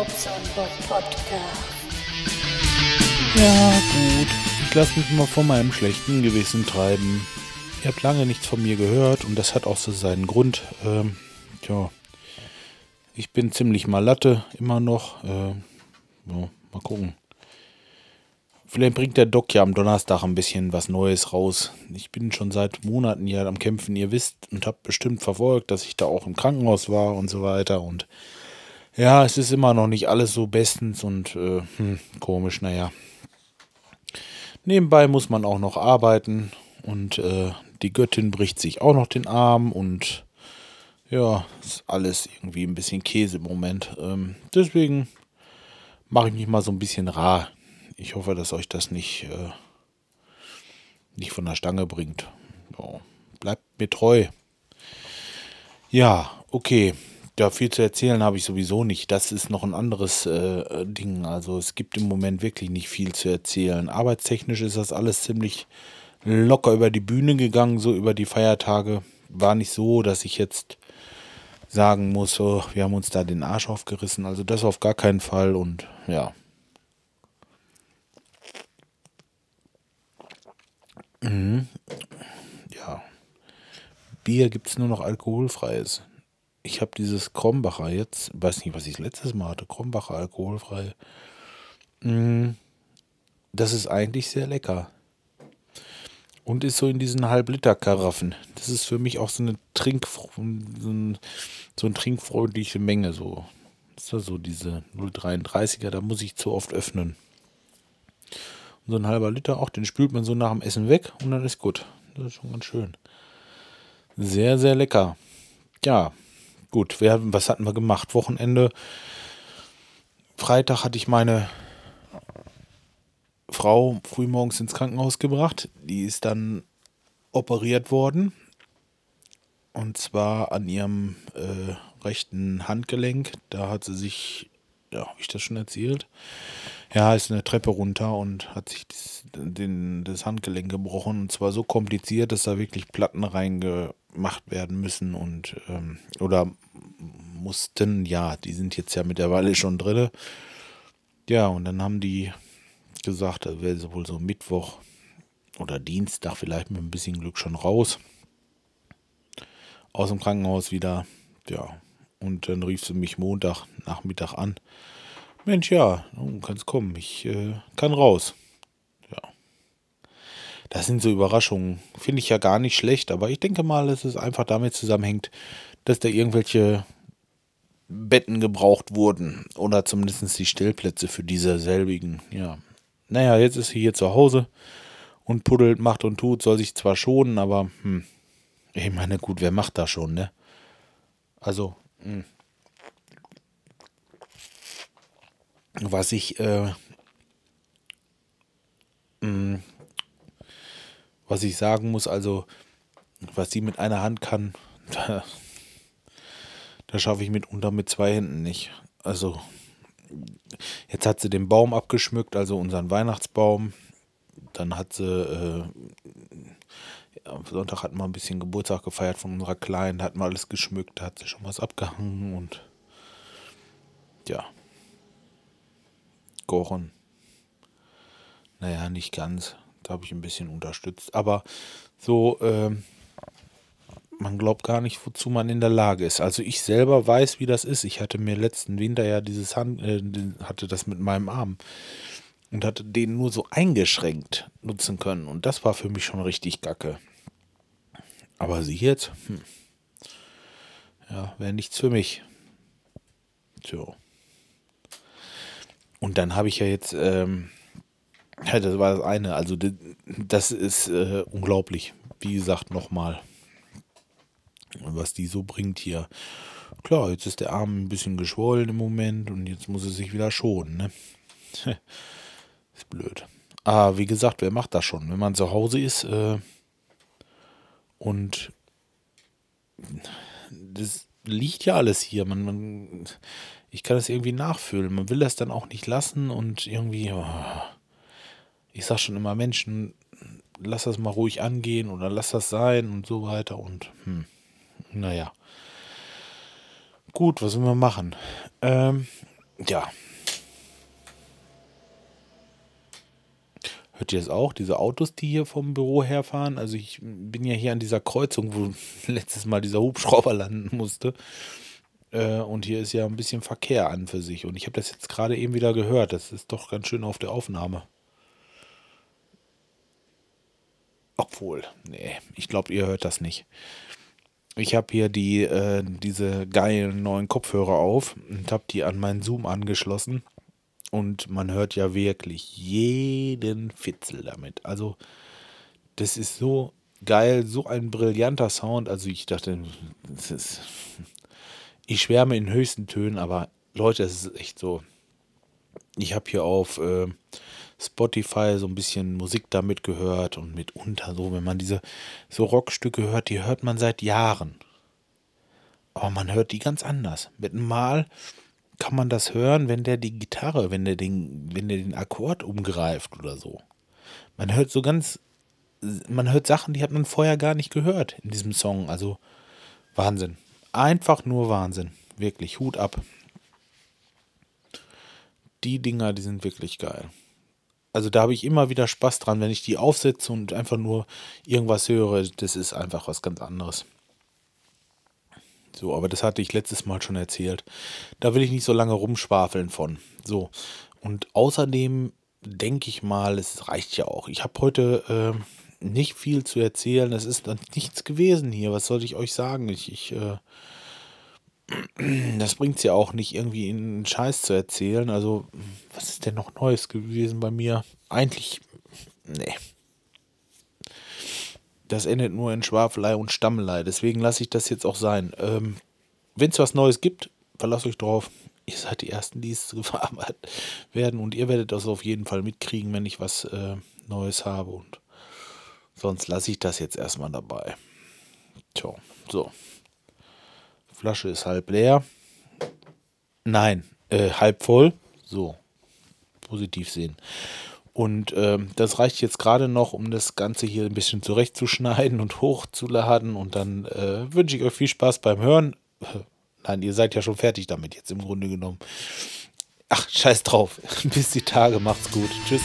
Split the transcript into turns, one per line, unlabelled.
Podcast.
Ja, gut. Ich lasse mich mal von meinem schlechten Gewissen treiben. Ihr habt lange nichts von mir gehört und das hat auch so seinen Grund. Ähm, tja, ich bin ziemlich mal Latte immer noch. Äh, ja, mal gucken. Vielleicht bringt der Doc ja am Donnerstag ein bisschen was Neues raus. Ich bin schon seit Monaten ja am Kämpfen, ihr wisst, und habt bestimmt verfolgt, dass ich da auch im Krankenhaus war und so weiter. Und ja, es ist immer noch nicht alles so bestens und äh, hm, komisch, naja. Nebenbei muss man auch noch arbeiten und äh, die Göttin bricht sich auch noch den Arm und ja, ist alles irgendwie ein bisschen Käse im Moment. Ähm, deswegen mache ich mich mal so ein bisschen rar ich hoffe, dass euch das nicht, äh, nicht von der Stange bringt. Ja, bleibt mir treu. Ja, okay. Ja, viel zu erzählen habe ich sowieso nicht. Das ist noch ein anderes äh, Ding. Also es gibt im Moment wirklich nicht viel zu erzählen. Arbeitstechnisch ist das alles ziemlich locker über die Bühne gegangen, so über die Feiertage. War nicht so, dass ich jetzt sagen muss, so, wir haben uns da den Arsch aufgerissen. Also das auf gar keinen Fall. Und ja, Mhm. Ja. Bier gibt es nur noch alkoholfreies. Ich habe dieses Krombacher jetzt, weiß nicht, was ich letztes Mal hatte, Krombacher alkoholfrei. Mhm. Das ist eigentlich sehr lecker. Und ist so in diesen Halb-Liter-Karaffen. Das ist für mich auch so eine Trink, so, ein, so eine trinkfreundliche Menge. So. Das ist ja so diese 0,33er, da muss ich zu oft öffnen so ein halber Liter, auch den spült man so nach dem Essen weg und dann ist gut. Das ist schon ganz schön. Sehr, sehr lecker. Ja, gut. Wir, was hatten wir gemacht? Wochenende. Freitag hatte ich meine Frau frühmorgens ins Krankenhaus gebracht. Die ist dann operiert worden. Und zwar an ihrem äh, rechten Handgelenk. Da hat sie sich, ja, habe ich das schon erzählt? Ja, ist eine Treppe runter und hat sich das, den, das Handgelenk gebrochen. Und zwar so kompliziert, dass da wirklich Platten reingemacht werden müssen und ähm, oder mussten, ja, die sind jetzt ja mittlerweile schon drin. Ja, und dann haben die gesagt, da wäre wohl so Mittwoch oder Dienstag vielleicht mit ein bisschen Glück schon raus. Aus dem Krankenhaus wieder. Ja. Und dann rief sie mich Montag Nachmittag an Mensch, ja, du kannst kommen, ich äh, kann raus. Ja. Das sind so Überraschungen. Finde ich ja gar nicht schlecht, aber ich denke mal, dass es einfach damit zusammenhängt, dass da irgendwelche Betten gebraucht wurden. Oder zumindest die Stellplätze für diese selbigen. Ja. Naja, jetzt ist sie hier zu Hause und puddelt, macht und tut, soll sich zwar schonen, aber hm, ich meine, gut, wer macht das schon, ne? Also, hm. Was ich, äh, mh, mm, was ich sagen muss, also was sie mit einer Hand kann, da, da schaffe ich mitunter mit zwei Händen nicht. Also jetzt hat sie den Baum abgeschmückt, also unseren Weihnachtsbaum. Dann hat sie äh, am Sonntag hatten wir ein bisschen Geburtstag gefeiert von unserer Kleinen, hat man alles geschmückt, da hat sie schon was abgehangen und ja, gekochen. Naja, nicht ganz. Da habe ich ein bisschen unterstützt. Aber so, äh, man glaubt gar nicht, wozu man in der Lage ist. Also ich selber weiß, wie das ist. Ich hatte mir letzten Winter ja dieses Hand, äh, hatte das mit meinem Arm und hatte den nur so eingeschränkt nutzen können. Und das war für mich schon richtig gacke. Aber sie jetzt, hm. ja, wäre nichts für mich. So. Und dann habe ich ja jetzt, ähm, ja, das war das eine. Also das ist äh, unglaublich. Wie gesagt, nochmal, was die so bringt hier. Klar, jetzt ist der Arm ein bisschen geschwollen im Moment und jetzt muss er sich wieder schonen. Ne? ist blöd. Aber wie gesagt, wer macht das schon? Wenn man zu Hause ist äh, und das liegt ja alles hier. Man, man ich kann das irgendwie nachfühlen. Man will das dann auch nicht lassen und irgendwie, oh, ich sag schon immer, Menschen, lass das mal ruhig angehen oder lass das sein und so weiter und hm, naja. Gut, was sollen wir machen? Ähm, ja. Hört ihr das auch? Diese Autos, die hier vom Büro herfahren? Also ich bin ja hier an dieser Kreuzung, wo letztes Mal dieser Hubschrauber landen musste. Äh, und hier ist ja ein bisschen Verkehr an für sich. Und ich habe das jetzt gerade eben wieder gehört. Das ist doch ganz schön auf der Aufnahme. Obwohl, nee, ich glaube, ihr hört das nicht. Ich habe hier die, äh, diese geilen neuen Kopfhörer auf und habe die an meinen Zoom angeschlossen. Und man hört ja wirklich jeden Fitzel damit. Also, das ist so geil, so ein brillanter Sound. Also, ich dachte, das ist. Ich schwärme in höchsten Tönen, aber Leute, es ist echt so. Ich habe hier auf äh, Spotify so ein bisschen Musik damit gehört und mitunter so, wenn man diese so Rockstücke hört, die hört man seit Jahren. Aber man hört die ganz anders. Mit einem Mal kann man das hören, wenn der die Gitarre, wenn der den, wenn der den Akkord umgreift oder so. Man hört so ganz, man hört Sachen, die hat man vorher gar nicht gehört in diesem Song. Also Wahnsinn. Einfach nur Wahnsinn. Wirklich, Hut ab. Die Dinger, die sind wirklich geil. Also da habe ich immer wieder Spaß dran, wenn ich die aufsetze und einfach nur irgendwas höre. Das ist einfach was ganz anderes. So, aber das hatte ich letztes Mal schon erzählt. Da will ich nicht so lange rumschwafeln von. So. Und außerdem denke ich mal, es reicht ja auch. Ich habe heute äh, nicht viel zu erzählen. Es ist nichts gewesen hier. Was soll ich euch sagen? Ich, ich äh, das bringt es ja auch nicht, irgendwie einen Scheiß zu erzählen. Also, was ist denn noch Neues gewesen bei mir? Eigentlich, nee. Das endet nur in Schwafelei und Stammelei. Deswegen lasse ich das jetzt auch sein. Ähm, Wenn es was Neues gibt, verlasst euch drauf. Ihr seid die Ersten, die es verarbeitet werden. Und ihr werdet das auf jeden Fall mitkriegen, wenn ich was äh, Neues habe. Und sonst lasse ich das jetzt erstmal dabei. Tja, so. Flasche ist halb leer. Nein, äh, halb voll. So, positiv sehen. Und ähm, das reicht jetzt gerade noch, um das Ganze hier ein bisschen zurechtzuschneiden und hochzuladen. Und dann äh, wünsche ich euch viel Spaß beim Hören. Nein, ihr seid ja schon fertig damit jetzt im Grunde genommen. Ach, scheiß drauf. Bis die Tage. Macht's gut. Tschüss.